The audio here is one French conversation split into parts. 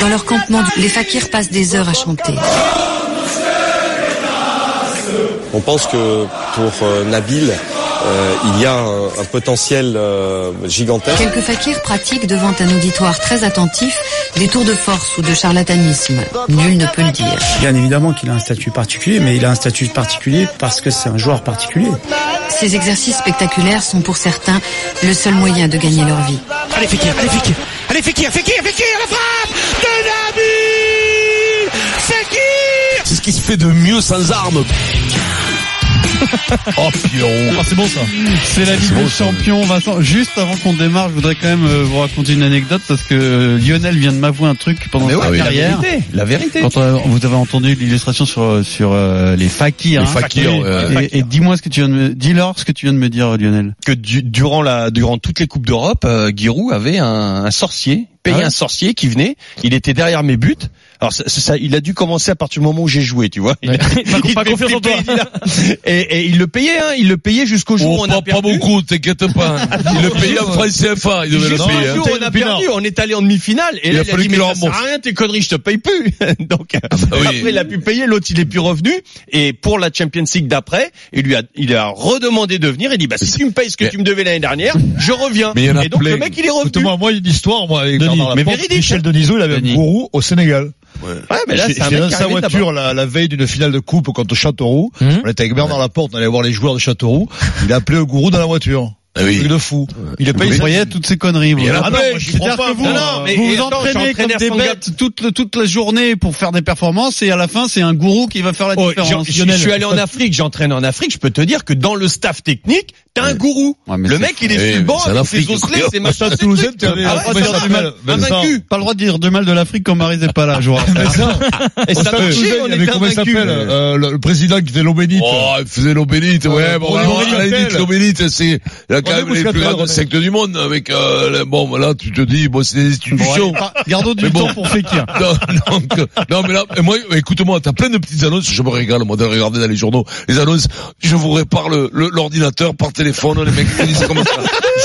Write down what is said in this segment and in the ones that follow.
Dans leur campement, les fakirs passent des heures à chanter. On pense que pour euh, Nabil, euh, il y a un, un potentiel euh, gigantesque. Quelques fakirs pratiquent devant un auditoire très attentif des tours de force ou de charlatanisme. Nul ne peut le dire. Bien évidemment qu'il a un statut particulier, mais il a un statut particulier parce que c'est un joueur particulier. Ces exercices spectaculaires sont pour certains le seul moyen de gagner leur vie. Allez Fekir, allez Fekir, allez Fekir, Fekir, Fekir, la frappe de Nabil Fekir C'est ce qui se fait de mieux sans armes. Oh Pierrot. Ah, c'est bon ça. C'est la Ligue des. Champions, Vincent. Juste avant qu'on démarre, je voudrais quand même euh, vous raconter une anecdote parce que euh, Lionel vient de m'avouer un truc pendant sa ouais, oui, la carrière. vérité, la vérité. Quand euh, vous avez entendu l'illustration sur sur euh, les fakirs, Les hein. fakirs, ouais. et, et dis-moi ce que tu viens de me, dis-leur ce que tu viens de me dire, Lionel. que du- durant la durant toutes les coupes d'Europe, euh, Giroud avait un, un sorcier, payé Ah ouais un sorcier qui venait. Il était derrière mes buts. Alors ça, ça- il a dû commencer à partir du moment où j'ai joué, tu vois. Il, il pas confiance en a- et, et il le payait, hein, il le payait jusqu'au jour Oh, où on pas, a pas perdu. beaucoup, t'inquiète pas. Il le payait en francs CFA, il devait le payer. hein. jour où on a perdu, on est allé en demi-finale et Il là a il a fallu dit qu'il mais le ça sert à rien tes conneries, je te paye plus. Donc bah oui. après il a pu payer, l'autre il est plus revenu et pour la Champions League d'après, il lui a il a redemandé de venir, il dit bah si tu me payes ce que mais- tu me devais l'année dernière, je reviens. Mais il y en a et donc plein. le mec il est revenu. Écoute-moi, moi, une histoire, moi, avec Denis, mais Michel. Denisot, il avait un gourou au Sénégal. Ouais, mais là c'est un sa voiture la, la veille d'une finale de coupe contre Châteauroux. Hum. On était avec Bernard Laporte, on allait voir les joueurs de Châteauroux. Il a appelé le gourou dans la voiture. Ah oui. Truc de fou. Il a Vous payé voyez toutes ces conneries. vous. Ah non, moi, crois que pas. vous, Non, non, mais- vous vous attends, entraînez comme des bêtes toute, toute la journée pour faire des performances et à la fin c'est un gourou qui va faire la Oh, différence. je, suis allé en Afrique, j'entraîne en Afrique, je peux te dire que dans le staff technique, t'as un gourou. Ouais, le mec, il est sur le banc avec ses osselets, ses machins, trucs. Pas le droit de dire de mal de l'Afrique quand Maryse n'est pas là, je vous rappelle. Et ça on était invaincus. s'appelle euh, le, président qui faisait l'eau bénite. Oh, il faisait l'eau bénite, ouais, l'eau bénite, c'est, quand même les plus grandes sectes du monde, avec, euh, bon, là, tu te dis, bon, c'est des institutions. Bon, allez, par- Gardons du Mais bon. temps pour Fekir. Non, non, mais là, moi, écoute-moi, t'as plein de petites annonces, je me régale, moi, de regarder dans les journaux, les annonces, je vous répare l'ordinateur par téléphone, les mecs me disent comment ça.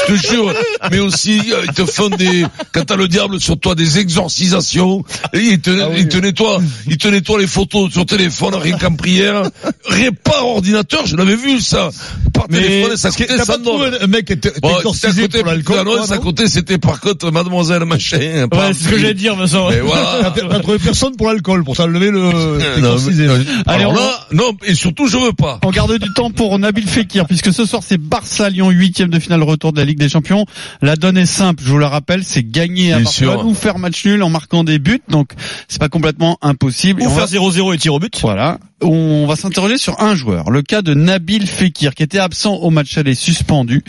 Je te jure, mais aussi, euh, ils te font des, quand t'as le diable sur toi, des exorcisations, et ils te, Ah oui. ils te nettoient, ils te nettoient les photos sur téléphone, rien qu'en prière, répare ordinateur, je l'avais vu, ça, par Mais téléphone, ça coûtait t'as pas 100 dollars. trouvé un mec était Bon, exorcisé pour l'alcool non côté, c'était par contre mademoiselle machin. Ouais, c'est ce que j'allais dire, Vincent. Mais voilà. T'as trouvé personne pour l'alcool, pour s'enlever le Non, exorcisé. mais- Allez, Alors on- là, non, et surtout, je veux pas. On garde du temps pour Nabil Fekir, puisque ce soir c'est Barça-Lyon, huitième de finale retour de la Ligue des Champions. La donne est simple, je vous la rappelle, c'est gagner à Bien Barcelone sûr. ou faire match nul en marquant des buts, donc c'est pas complètement impossible. Et Ou on faire 0-0 et tir au but. Voilà. On va s'interroger sur un joueur, le cas de Nabil Fekir, qui était absent au match aller suspendu,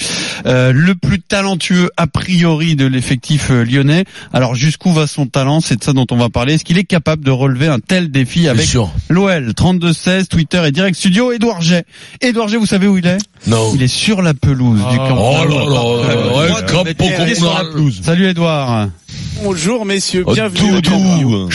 euh, le plus talentueux a priori de l'effectif euh, lyonnais. Alors jusqu'où va son talent? C'est de ça dont on va parler. Est-ce qu'il est capable de relever un tel défi Bien avec sûr. l'OL 32-16, Twitter et Direct Studio Édouard J. Édouard J, vous savez où il est? Non. Il est sur la pelouse du camp. Oh là là, communal. Salut Édouard. Bonjour messieurs, Oh, bienvenue.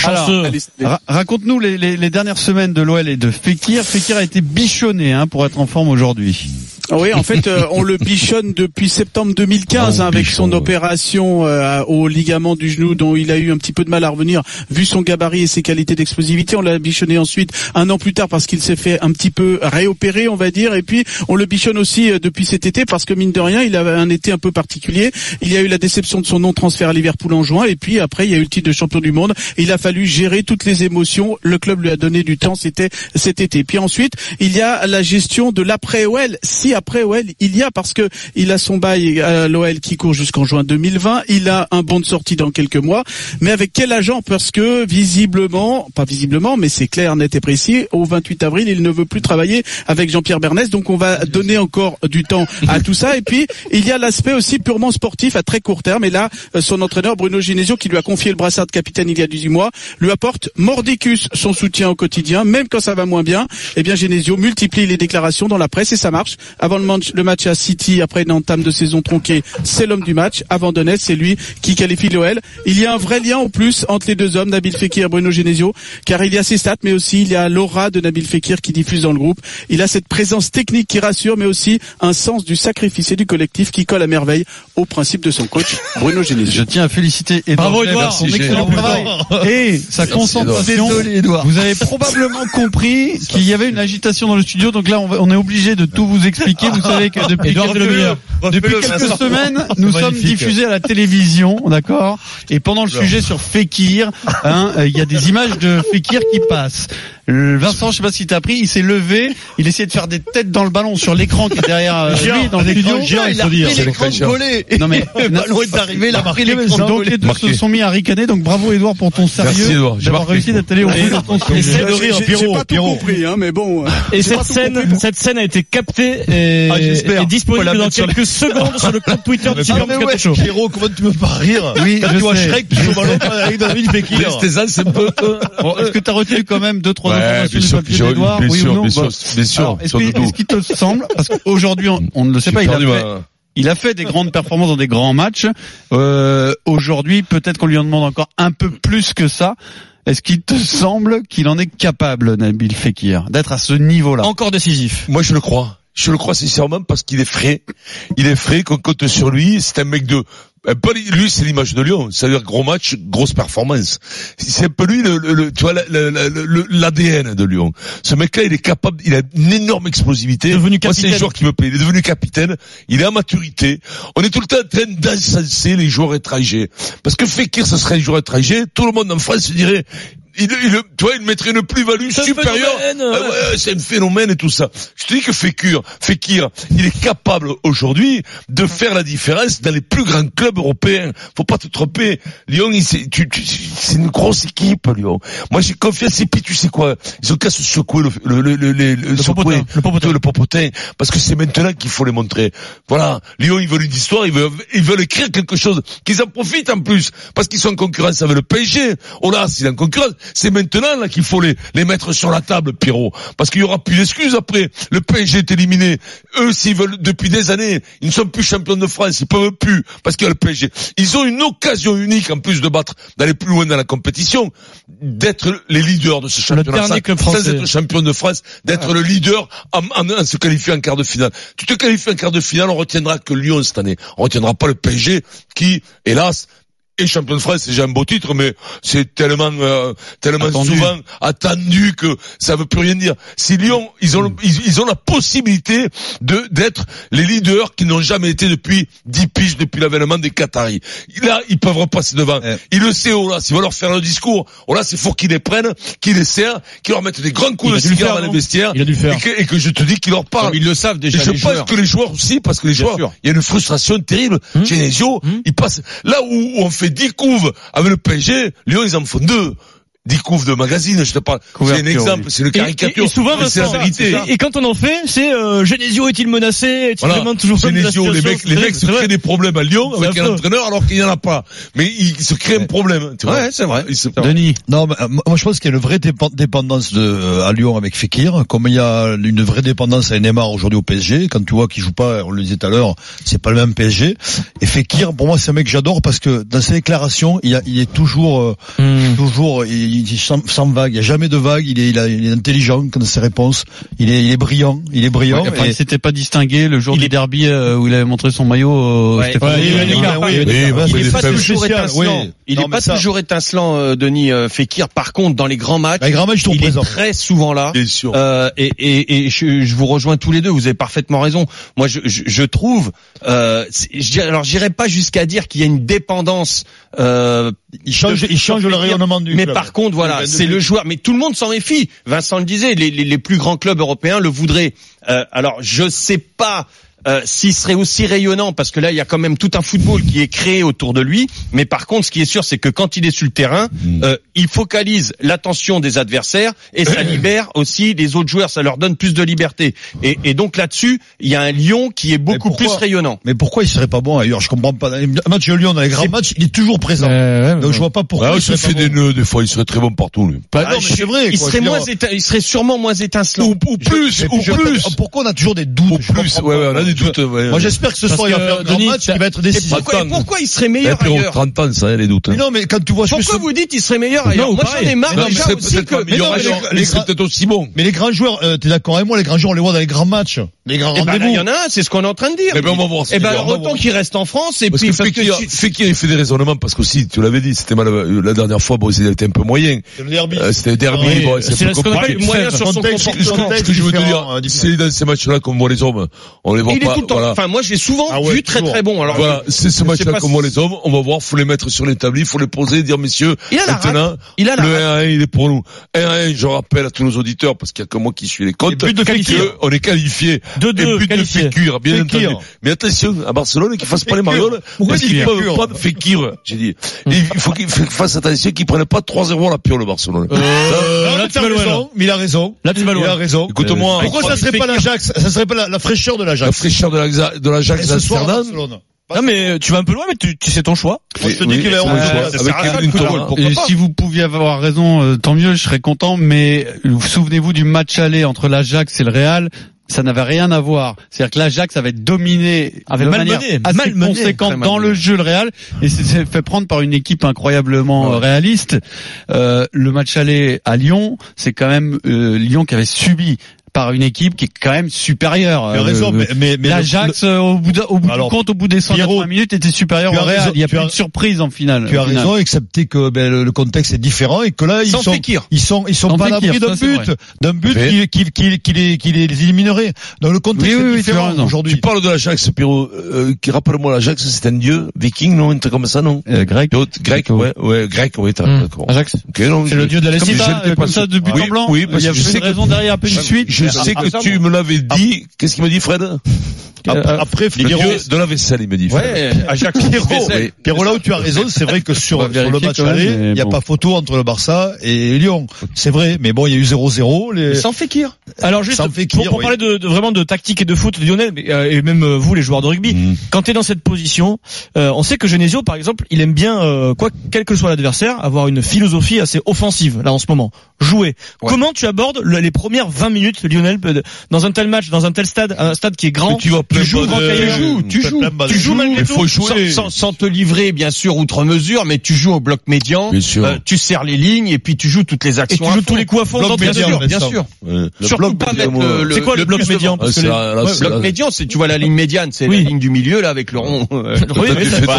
Alors, Allez, ra- raconte-nous les, les- les dernières semaines de l'OL et de Fekir. Fekir a été bichonné hein, pour être en forme aujourd'hui. Oui, en fait, euh, on le bichonne depuis septembre 2015 Ah, hein, avec son opération euh, au ligament du genou dont il a eu un petit peu de mal à revenir vu son gabarit et ses qualités d'explosivité. On l'a bichonné ensuite un an plus tard parce qu'il s'est fait un petit peu réopérer, on va dire. Et puis, on le bichonne aussi euh, depuis cet été parce que mine de rien, il avait un été un peu particulier. Il y a eu la déception de son non-transfert à Liverpool en juin et puis après, il y a eu le titre de champion du monde. Il a fallu gérer toutes les émotions. Le club lui a donné du temps, c'était cet été. Puis ensuite, il y a la gestion de l'après-OL. Si après OL, il y a parce que il a son bail à l'OL qui court jusqu'en juin 2020. Il a un bon de sortie dans quelques mois. Mais avec quel agent? Parce que visiblement, pas visiblement, mais c'est clair, net et précis, au 28 avril, il ne veut plus travailler avec Jean-Pierre Bernès. Donc on va donner encore du temps à tout ça. Et puis, il y a l'aspect aussi purement sportif à très court terme. Et là, son entraîneur Bruno Genesio, qui lui a confié le brassard de capitaine il y a 18 mois, lui apporte mordicus son soutien au quotidien, même quand ça va moins bien. Eh bien, Genesio multiplie les déclarations dans la presse et ça marche. Le match, le match à City, après une entame de saison tronquée, c'est l'homme du match. Avant Donetsk, c'est lui qui qualifie l'OL. Il y a un vrai lien en plus entre les deux hommes, Nabil Fekir et Bruno Genesio, car il y a ses stats, mais aussi il y a l'aura de Nabil Fekir qui diffuse dans le groupe. Il a cette présence technique qui rassure, mais aussi un sens du sacrifice et du collectif qui colle à merveille au principe de son coach, Bruno Genesio. Je tiens à féliciter Edouard Bravo, Edouard. son excellent travail et sa concentration. Vous avez probablement compris qu'il y avait une agitation dans le studio, donc là on, va- on est obligé de tout vous expliquer. Vous savez que depuis Edouard, quelques, meilleur. depuis quelques semaines, nous sommes diffusés à la télévision, d'accord? Et pendant le sujet sur Fekir, hein, euh, il y a des images de Fekir qui passent. Vincent, je sais pas si t'as appris, il s'est levé, il essayait de faire des têtes dans le ballon sur l'écran qui est derrière euh, lui dans le studio. il a pris C'est l'écran collé. Non mais Le ballon est arrivé, il a pris l'écran donc les deux se sont mis à ricaner. Donc bravo Edouard pour ton sérieux Merci, Edouard. J'ai d'avoir marqué. réussi d'être allé au bout de ton c'est de rire, J'ai- J'ai Pierrot, pas tout Pierrot. compris, hein, mais bon. euh, Et cette scène, cette scène a été captée et, Ah, disponible dans quelques secondes sur le compte Twitter de Ah, Moscato ouais, Show. Pierrot, comment tu peux pas rire Oui, je tu vois. Shrek qui joue au ballon avec David Fekir. Stézan, c'est un peu... Bon, est-ce que tu as retenu quand même deux trois Ouais, bien sûr, bien sûr, d'Edouard bien Oui sûr, ou non bien sûr, Bon. bien sûr, Alors, Est-ce qu'il te semble Parce qu'aujourd'hui, on, on ne le sait pas. A, fait, il a fait des grandes performances dans des grands matchs. Euh, aujourd'hui, peut-être qu'on lui en demande encore un peu plus que ça. Est-ce qu'il te semble qu'il en est capable, Nabil Fekir, d'être à ce niveau-là? Encore décisif. Moi, je le crois. Je le crois sincèrement parce qu'il est frais. Il est frais, qu'on compte sur lui. C'est un mec de... un peu li- lui, c'est l'image de Lyon. C'est-à-dire gros match, grosse performance. C'est un peu lui, le, tu vois, l'ADN de Lyon. Ce mec-là, il est capable, il a une énorme explosivité. Devenu Moi, c'est un joueur qui me plaît. Il est devenu capitaine. Il est à maturité. On est tout le temps en train d'incenser les joueurs étrangers. Parce que Fekir, ce serait un joueur étranger. Tout le monde en France se dirait, il, il, tu vois, il mettrait une plus-value supérieure. Ah ouais, c'est un phénomène et tout ça. Je te dis que Fekir, Fekir, il est capable aujourd'hui de faire la différence dans les plus grands clubs européens. Faut pas te tromper. Lyon, c'est une grosse équipe, Lyon. Moi, j'ai confiance. Et puis, tu sais quoi? Ils ont qu'à se secouer le, le, le, le, secouer, le popotin. le popotin, parce que c'est maintenant qu'il faut les montrer. Voilà. Lyon, ils veulent une histoire, ils veulent, ils veulent écrire quelque chose, qu'ils en profitent en plus, parce qu'ils sont en concurrence avec le PSG. Oh là, s'il est en concurrence, c'est maintenant là qu'il faut les, les mettre sur la table, Pierrot, parce qu'il y aura plus d'excuses après. Le PSG est éliminé. Eux, s'ils veulent depuis des années, ils ne sont plus champions de France, ils peuvent plus, parce qu'il y a le PSG. Ils ont une occasion unique en plus de battre, d'aller plus loin dans la compétition, d'être les leaders de ce championnat. dernier sans- être champion de France, d'être le leader en, en- en se qualifiant en quart de finale. Tu te qualifies en quart de finale, on retiendra que Lyon cette année. On retiendra pas le PSG qui, hélas, est champion de France, c'est déjà un beau titre, mais c'est tellement euh, tellement Attendu. souvent attendu que ça veut plus rien dire. Si Lyon, ils ont ils, ils ont la possibilité de d'être les leaders qui n'ont jamais été depuis 10 piges depuis l'avènement des Qataris. Là, ils peuvent repasser devant. Ouais. Il le sait, Ola, s'il va leur faire le discours, Ola, c'est faut qu'ils les prennent, qu'ils les serrent, qu'ils leur mettent des grands coups Il de cigare dans les vestiaires. Il a dû faire. Et que, et que je te dis qu'ils leur parlent. Ils le savent Et déjà je les pense joueurs. que les joueurs aussi, parce que les Bien joueurs, il y a une frustration terrible. Genesio, il passe là où, où on fait 10 couves avec le PSG, Lyon ils en font deux. 10 couves de magazine, je te parle. C'est un exemple, oui. c'est Et, caricature. et- et souvent, c'est la vérité. Et, et quand on en fait, c'est euh, Genesio est-il menacé? Est-il Voilà. vraiment toujours Genesio, les mecs, les mecs se créent des problèmes à Lyon avec un entraîneur alors qu'il n'y en a pas. Mais ils se créent un problème. Tu vois. Ouais, c'est vrai. Se- Denis, Non, mais, euh, moi je pense qu'il y a une vraie dépen- dépendance de, euh, à Lyon avec Fekir, comme il y a une vraie dépendance à Neymar aujourd'hui au PSG. Quand tu vois qu'il joue pas, on le disait tout à l'heure, c'est pas le même PSG. Et Fekir, pour moi, c'est un mec que j'adore parce que dans ses déclarations, il, y a- il est toujours, euh, Hmm. toujours, il, il sans, sans vague. Il y a jamais de vague. Il est, il, a- il est intelligent dans ses réponses. Il est, il est brillant. Il est brillant. enfin, Et- il s'était pas distingué le jour Il du est- derby euh, où il avait montré son maillot. euh, Ouais. Stéphane Ouais, il est des pas toujours étincelant. oui. Il Non, est mais pas ça- toujours étincelant, euh, Denis euh, Fekir. Par contre, dans les grands matchs, les grands matchs sont il est très souvent là. Bien sûr. Euh, et et, et je, je vous rejoins tous les deux. Vous avez parfaitement raison. Moi, je, je, je trouve. Euh, c'est- je dirais, alors, j'irai pas jusqu'à dire qu'il y a une dépendance. Euh, Il change, il change le rayonnement du mais club. par contre, voilà, Il c'est le joueur. Mais tout le monde s'en méfie. Vincent le disait. Les, les, les plus grands clubs européens le voudraient. Euh, alors, je sais pas. Euh, s'il serait aussi rayonnant, parce que là, il y a quand même tout un football qui est créé autour de lui. Mais par contre, ce qui est sûr, c'est que quand il est sur le terrain, Mm. euh, il focalise l'attention des adversaires et ça libère aussi les autres joueurs. Ça leur donne plus de liberté. Et, et donc là-dessus, il y a un Lyon qui est beaucoup plus rayonnant. Mais pourquoi il serait pas bon ailleurs? Je comprends pas. Un match de Lyon dans les grands matchs, il est toujours présent. Donc je vois pas pourquoi. Ouais, il il se serait fait des nœuds, des fois, il serait très bon partout, lui. Ah, non, mais c'est vrai. Il quoi, serait moins, il serait sûrement moins étincelant. Ou, ou plus, ou plus. pourquoi on a toujours des doutes? Ou plus, comprends ouais, pas. ouais, on a des doutes, ouais. Moi j'espère que ce soir il va que, faire un grand match qui va être décisif. Pourquoi, pourquoi il serait Et meilleur on ailleurs 30 ans, ça, les doutes. hein. Mais non, mais quand tu vois Pourquoi vous dites il serait meilleur ailleurs Non, Moi j'en ai marre Non, mais déjà c'est aussi que mais non, mais mais les c'est grands- peut-être aussi bon. Mais les grands joueurs, euh, t'es d'accord avec moi, les grands joueurs, on les voit dans les grands matchs, les grands Eh ben, là, il rendez-vous. y en a un, c'est ce qu'on est en train de dire. Eh ben, on va voir Eh ben, qu'il alors, autant qu'il reste en France et puis que parce que Fekir, tu- Fekir, il fait des raisonnements parce qu'aussi, tu l'avais dit, c'était mal, euh, la dernière fois, bon, c'était un peu moyen. C'est le derby. Euh, c'était derby, Oui, bon, c'est un peu compliqué. moyen sur son comportement. Ce que je veux te euh, dire, différent. c'est dans ces matchs-là qu'on voit les hommes, on les voit il est pas, tout le temps. voilà. Enfin, moi, j'ai souvent Ah ouais, vu très toujours. très bon. Alors, Voilà, c'est ce match-là si- voit les hommes, on va voir, faut les mettre sur l'établi, faut les poser, dire messieurs, Il a la maintenant. Il a le rate. 1-1, il est pour nous. 1-1, je rappelle à tous nos auditeurs, parce qu'il y a que moi qui suis les comptes, but de que on est qualifié. 2-2 Et but de qualifié. Fekir, bien Fekir. entendu. Mais attention, à Barcelone, qu'ils fassent pas les marioles. Pourquoi parce il qu'ils dit peuvent pas de Fekir, j'ai dit. Et il faut qu'ils fassent attention qu'ils prennent pas 3-0 à la piole, Barcelone. Non, là, tu vas loin, mais il a raison. Là, tu vas Il a raison. Écoute-moi. Pourquoi ça serait pas l'Ajax Ça serait pas la, fraîcheur de La l'Ajax fraîcheur de la, de la Et Jacques ce soir à Amsterdam. Barcelone. Non, mais tu vas un peu loin, mais tu, tu sais ton choix. Moi, je te dis Oui, qu'il a ça Avec Et si vous pouviez avoir raison, euh, tant mieux, je serais content. Mais euh, souvenez-vous du match aller entre l'Ajax et le Real? Ça n'avait rien à voir. C'est-à-dire que l'Ajax avait dominé Avait de manière assez malmené, conséquente dans le jeu le Real et c'est- s'est fait prendre par une équipe incroyablement Ouais. euh, réaliste. Euh, le match aller à Lyon, c'est quand même euh, Lyon qui avait subi par une équipe qui est quand même supérieure. Tu as Euh, raison, le- mais, mais, mais L'Ajax, euh, au bout, au bout Alors, du compte, au bout des 180 Pierrot, minutes, était supérieur au Real. Il n'y a plus as- de surprise en finale. tu as au final. raison, excepté que ben, le, le contexte est différent et que là ils Sans sont Fekir. ils sont ils sont Sans pas à l'abri d'un but, d'un but Mais- qui, qui, qui, qui les qui les éliminerait. Donc le contexte Oui, oui, est différent aujourd'hui. Tu parles de l'Ajax, Pierrot, euh, qui rappelle-moi l'Ajax, c'est un dieu, viking, non, un truc comme ça, non? Euh, grec. Grec, ouais, ouais, grec, ouais, t'as, Hmm. d'accord. Ajax. C'est le dieu de la euh, pas comme ça, de but en blanc. oui, parce il y a que je une sais que- raison derrière, après une suite. Je sais Ah, que ça, tu me l'avais dit. Qu'est-ce qu'il me dit, Fred? Après, après Le de la vaisselle, il me dit. Ouais, Ajax. Pierrot. Pierrot, là où tu as raison, c'est vrai que sur, le match aller, il n'y a bon. pas photo entre le Barça et Lyon. C'est vrai, mais bon, il y a eu 0-0. Les... Sans Fekir. Alors juste pour, cuire, pour oui. parler de, de- vraiment de tactique et de foot mais, euh, et même euh, vous les joueurs de rugby, Mhm. quand tu es dans cette position, euh, on sait que Genesio par exemple, il aime bien euh, quoi quel que soit l'adversaire avoir une philosophie assez offensive là en ce moment. Jouer. Ouais. Comment tu abordes le- les premières 20 minutes Lionel euh, dans un tel match, dans un tel stade, un stade qui est grand, Mais tu vas plein joues cahier, tu joues, tu joues. tu joues malgré Il tout. faut jouer. Sans, sans, sans te livrer, bien sûr, outre mesure, mais tu joues au bloc médian. Bien sûr. Euh, tu serres les lignes et puis tu joues toutes les et actions. tu joues tous les coups à fond. Bien sûr, bien sûr. Le Surtout pas mettre le, moi. le- C'est quoi le bloc médian? Ah, Ouais, c'est Bloc médian, c'est tu vois la ligne médiane, c'est la ligne du milieu là avec le rond. euh, Oui, tu fais ton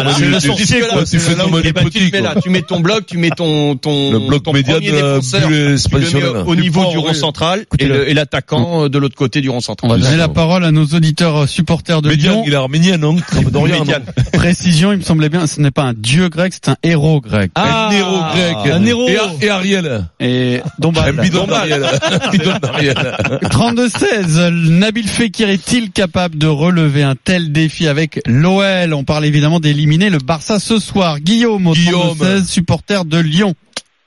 le tu- tu tu mets là, tu mets ton bloc, tu mets ton ton Le bloc médian tu le au niveau du rond central et, le- le- l'attaquant euh, de l'autre côté du rond On central. va donner la parole à nos auditeurs supporters de Médian, Lyon. il est arménien, non? Comme Dorian, non Médiane. Précision, il me semblait bien, ce n'est pas un dieu grec, c'est un héros grec. Ah, un héros grec. un héros. Et, et Ariel. Et Un Dombal. bidon d'Ariel. Un bidon d'Ariel. 32-16, Nabil Fekir est-il capable de relever un tel défi avec l'OL On parle évidemment d'éliminer le Barça ce soir. Guillaume au Guillaume. 32-16, supporter de Lyon.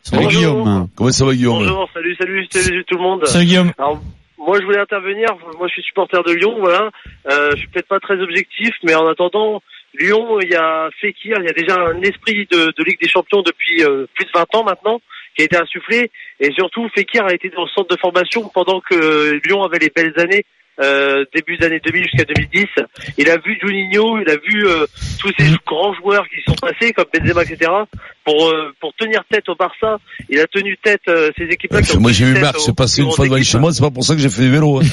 Salut Bonjour. Guillaume. Comment ça va, Guillaume? Bonjour, salut, salut, salut tout le monde. Salut Guillaume. Alors, moi, je voulais intervenir. Moi, je suis supporter de Lyon, voilà. Euh, je suis peut-être pas très objectif, mais en attendant, Lyon, il y a Fekir, il y a déjà un esprit de, de Ligue des Champions depuis euh, plus de 20 ans maintenant, qui a été insufflé. Et surtout, Fekir a été dans le centre de formation pendant que Lyon avait les belles années. Euh, début des années 2000 jusqu'à 2010, il a vu Juninho, il a vu euh, tous ces grands joueurs qui sont passés comme Benzema, etc. Pour euh, pour tenir tête au Barça, il a tenu tête euh, ces équipes-là. Moi, j'ai vu Marc passer plus une fois devant chez moi, c'est pas pour ça que j'ai fait du vélo. hein.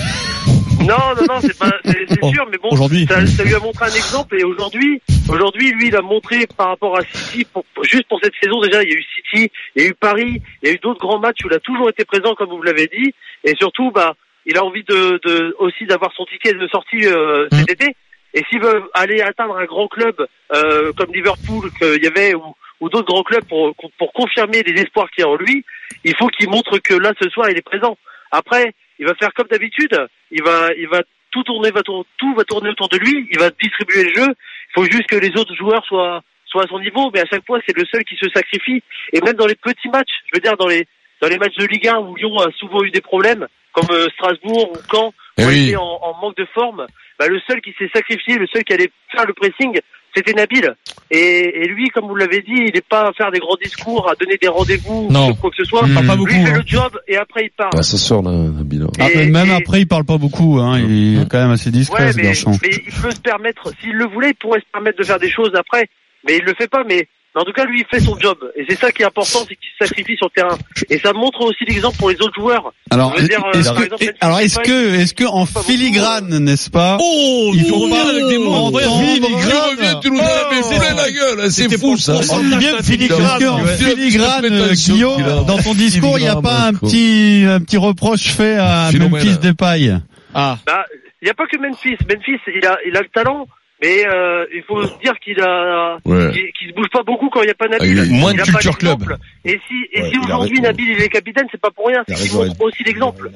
non, non, non, c'est pas, c'est c'est sûr, mais bon, aujourd'hui. ça, ça lui a montré un exemple et aujourd'hui, aujourd'hui, lui, il a montré par rapport à City, pour- juste pour cette saison déjà, il y a eu City, il y a eu Paris, il y a eu d'autres grands matchs où il a toujours été présent, comme vous l'avez dit, et surtout, bah, il a envie de, de aussi d'avoir son ticket de sortie euh, cet été. Et s'il veut aller atteindre un grand club euh, comme Liverpool qu'il y avait ou, ou d'autres grands clubs pour, pour confirmer les espoirs qu'il y a en lui, il faut qu'il montre que là ce soir il est présent. Après, il va faire comme d'habitude, il va il va tout tourner va tour- tout va tourner autour de lui. Il va distribuer le jeu. Il faut juste que les autres joueurs soient soient à son niveau. Mais à chaque fois, c'est le seul qui se sacrifie. Et même dans les petits matchs, je veux dire dans les dans les matchs de Ligue 1 où Lyon a souvent eu des problèmes, comme euh, Strasbourg ou Caen, Eh où oui. il était en, en manque de forme, bah, le seul qui s'est sacrifié, le seul qui allait faire le pressing, c'était Nabil. Et, et lui, comme vous l'avez dit, il n'est pas à faire des grands discours, à donner des rendez-vous, sur quoi que ce soit. Il parle pas beaucoup, Lui il fait hein. le job et après il part. Ah, ça sort là, Nabil. Ah, Et- mais même et- après, il parle pas beaucoup. Hein. Il est quand même assez discret, Ouais, ce mais, garçon. mais il peut se permettre, s'il le voulait, il pourrait se permettre de faire des choses après. Mais il le fait pas, mais, mais en tout cas, lui, il fait son job. Et c'est ça qui est important, c'est qu'il se sacrifie sur le terrain. Et ça montre aussi l'exemple pour les autres joueurs. Alors, euh, est-ce que, exemple, alors est-ce que, est-ce que en filigrane, n'est-ce pas Oh, Il faut pas avec des mots. entendre- incroyables. Tu nous mais plein la gueule, c'est fou ça. On dit bien filigrane. Est-ce que en filigrane, Tu as Guillaume, dans ton discours, il n'y a Filigrane, pas un petit, un petit reproche fait à. Memphis Depay Ah. Bah, il n'y a pas que Memphis. Memphis, il a, il a le talent. Mais euh, il faut se dire qu'il a, Ouais. qu'il se bouge pas beaucoup quand il n'y a pas Nabil. Ah, il- moins Il de a pas culture club. Et si, et Ouais, si a aujourd'hui. Nabil il est capitaine, c'est pas pour rien, c'est a qu'il montre aussi l'exemple.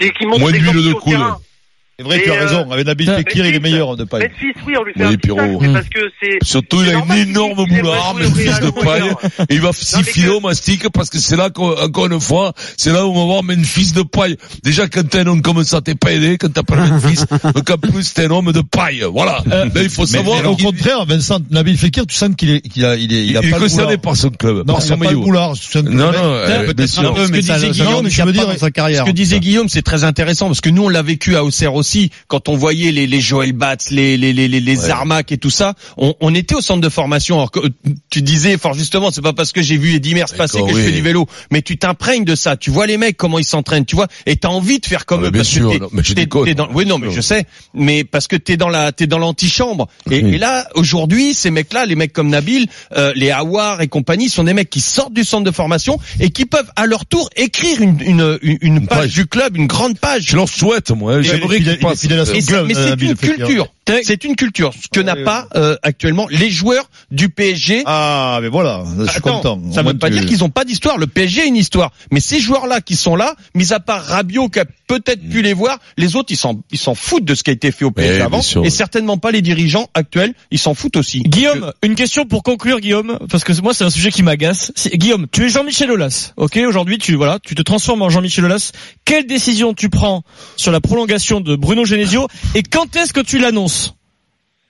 C'est qu'il montre Moins l'exemple sur le terrain. C'est vrai, Et, tu as euh, raison. Avec Nabil Memphis, Fekir, il est meilleur de paille. Memphis, oui, on lui fait Oui, un parce que c'est. Surtout, il a normal un qu'il- énorme boulard, Real de paille. Et il va siffler que- au mastic parce que c'est là qu'encore une fois, c'est là où on va voir Memphis de paille. Déjà, quand t'es un homme comme ça, t'es pas aidé. Quand t'as pas le Memphis, donc en plus, t'es un homme de paille. Voilà. Là, il faut savoir. mais au contraire, Vincent, Nabil Fekir, tu sens qu'il est, qu'il a, il est, il il a est pas le concerné boulard. par son club, Non, il a pas le boulard. Non, Peut-être euh, un peu, mais ça, je veux dire, sa carrière. Ce que disait. Guillaume, c'est très intéressant parce que nous on l'a vécu à Auxerre aussi quand on voyait les, les Joël Batz, les les les les, les Armac et tout ça. On, on était au centre de formation. Alors que, euh, tu disais fort justement, c'est pas parce que j'ai vu Eddie Merckx passer que D'accord, je fais oui. du vélo, mais tu t'imprègnes de ça. Tu vois les mecs comment ils s'entraînent, tu vois, et t'as envie de faire comme Ah, eux bien parce sûr, que non, mais je déconne. dans. Oui, non, mais je sais, mais parce que t'es dans la t'es dans l'antichambre. Et, Oui. et là aujourd'hui, ces mecs-là, les mecs comme Nabil, euh, les Awar et compagnie, sont des mecs qui sortent du centre de formation et qui peuvent à leur tour écrire une une une, une page, page. du club, une grande page. Je leur souhaite, moi. J'aimerais qu'ils mais euh, c'est Nabil une culture. C'est une culture. Ce que n'a Ouais, pas euh, actuellement les joueurs du PSG. Ah, mais voilà, je suis Attends, content. ça Au veut pas tu- dire qu'ils ont pas d'histoire. Le PSG a une histoire. Mais ces joueurs-là qui sont là, mis à part Rabiot qui a peut-être pu les voir, les autres ils s'en ils s'en foutent de ce qui a été fait au PSG Eh, bien avant. sûr. Et certainement pas les dirigeants actuels. Ils s'en foutent aussi. Guillaume, une question pour conclure, Guillaume, parce que moi c'est un sujet qui m'agace. C'est- Guillaume, tu es Jean-Michel Aulas, ok Aujourd'hui, tu voilà, tu te transformes en Jean-Michel Aulas. Quelle décision tu prends sur la prolongation de Bruno Genesio et quand est-ce que tu l'annonces,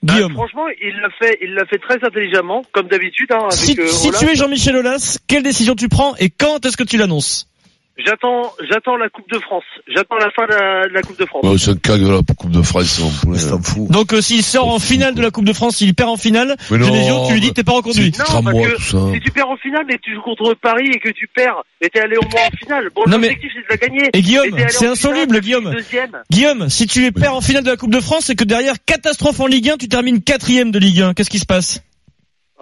Bah, Guillaume franchement, il l'a fait, il l'a fait très intelligemment, comme d'habitude. Hein, Si, euh, si tu es Jean-Michel Aulas, quelle décision tu prends et quand est-ce que tu l'annonces J'attends, j'attends la Coupe de France. J'attends la fin de la, de la Coupe de France. Ouais, c'est un cague de la Coupe de France, mon poulet. C'est un fou. Donc euh, s'il sort en finale de la Coupe de France, s'il perd en finale, Mais non, Genesio, tu lui dis que t'es pas reconduit. Non, parce que ça. si tu perds en finale, mais tu joues contre Paris et que tu perds, mais t'es allé au moins en finale. Bon, mais- l'objectif c'est de la gagner. Et Guillaume, c'est insoluble, finale, Guillaume. Guillaume, si tu es perds en finale de la Coupe de France et que derrière catastrophe en Ligue 1, tu termines quatrième de Ligue 1, qu'est-ce qui se passe?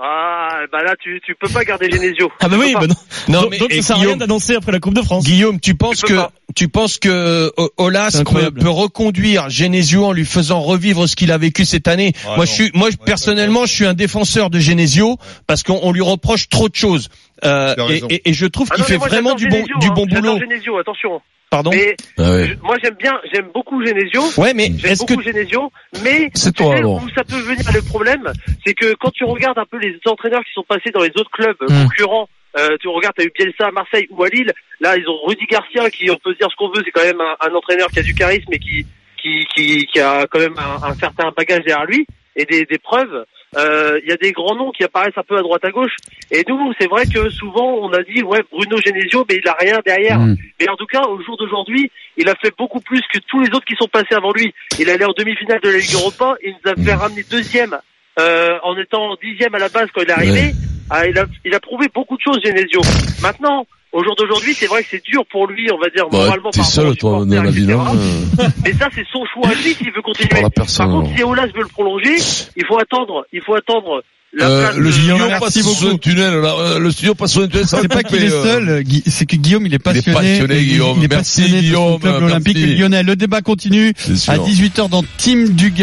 Ah, bah là, tu, tu peux pas garder Genesio. Ah bah Tu oui, bah non. Non, donc, mais- donc et ça sert à rien Guillaume- d'annoncer après la Coupe de France. Guillaume, tu penses Tu que pas. tu penses que O- Olas peut, reconduire Genesio en lui faisant revivre ce qu'il a vécu cette année Ah, Moi, non. je suis, moi, je- personnellement, je suis un défenseur de Genesio parce qu'on on lui reproche trop de choses. Euh, et, et- et je trouve Ah qu'il fait vraiment du bon, Genesio, du hein. bon J'adore boulot. Genesio, attention. Pardon. Mais Ah ouais. je- moi j'aime bien, j'aime beaucoup Genesio. Ouais, mais J'aime est-ce que beaucoup Genesio, mais C'est tu toi, sais alors. où ça peut venir le problème, c'est que quand tu regardes un peu les entraîneurs qui sont passés dans les autres clubs euh, Mm. concurrents, euh, tu regardes, t'as eu Bielsa à Marseille ou à Lille, là ils ont Rudy Garcia qui, on peut se dire ce qu'on veut, c'est quand même un, un entraîneur qui a du charisme et qui qui, qui, qui a quand même un, un certain bagage derrière lui et des, des preuves. Euh, Il y a des grands noms qui apparaissent un peu à droite à gauche. Et nous, c'est vrai que souvent on a dit ouais Bruno Genesio, mais il a rien derrière. Mm. Mais en tout cas, au jour d'aujourd'hui, il a fait beaucoup plus que tous les autres qui sont passés avant lui. Il est allé en demi-finale de la Ligue Europa, il nous a fait ramener deuxième euh, en étant dixième à la base quand il est arrivé. Ouais. Ah, il, a, il a prouvé beaucoup de choses, Genesio. Maintenant, au jour d'aujourd'hui, c'est vrai que c'est dur pour lui, on va dire, Bah, moralement. t'es seul, toi, dans la bilan. euh, Mais ça, c'est son choix à lui s'il veut continuer. Par la personne, Par contre, alors. si Olas veut le prolonger, il faut attendre, il faut attendre Euh, place le studio passe sous un tunnel, là, euh, le studio passe sous un tunnel, C'est pas qu'il est euh, seul, c'est que Guillaume il est Il est passionné. passionné, il- Guillaume. Il est Merci, passionné de son Guillaume, club merci. olympique lyonnais. Le débat continue à 18h dans Team Dugas.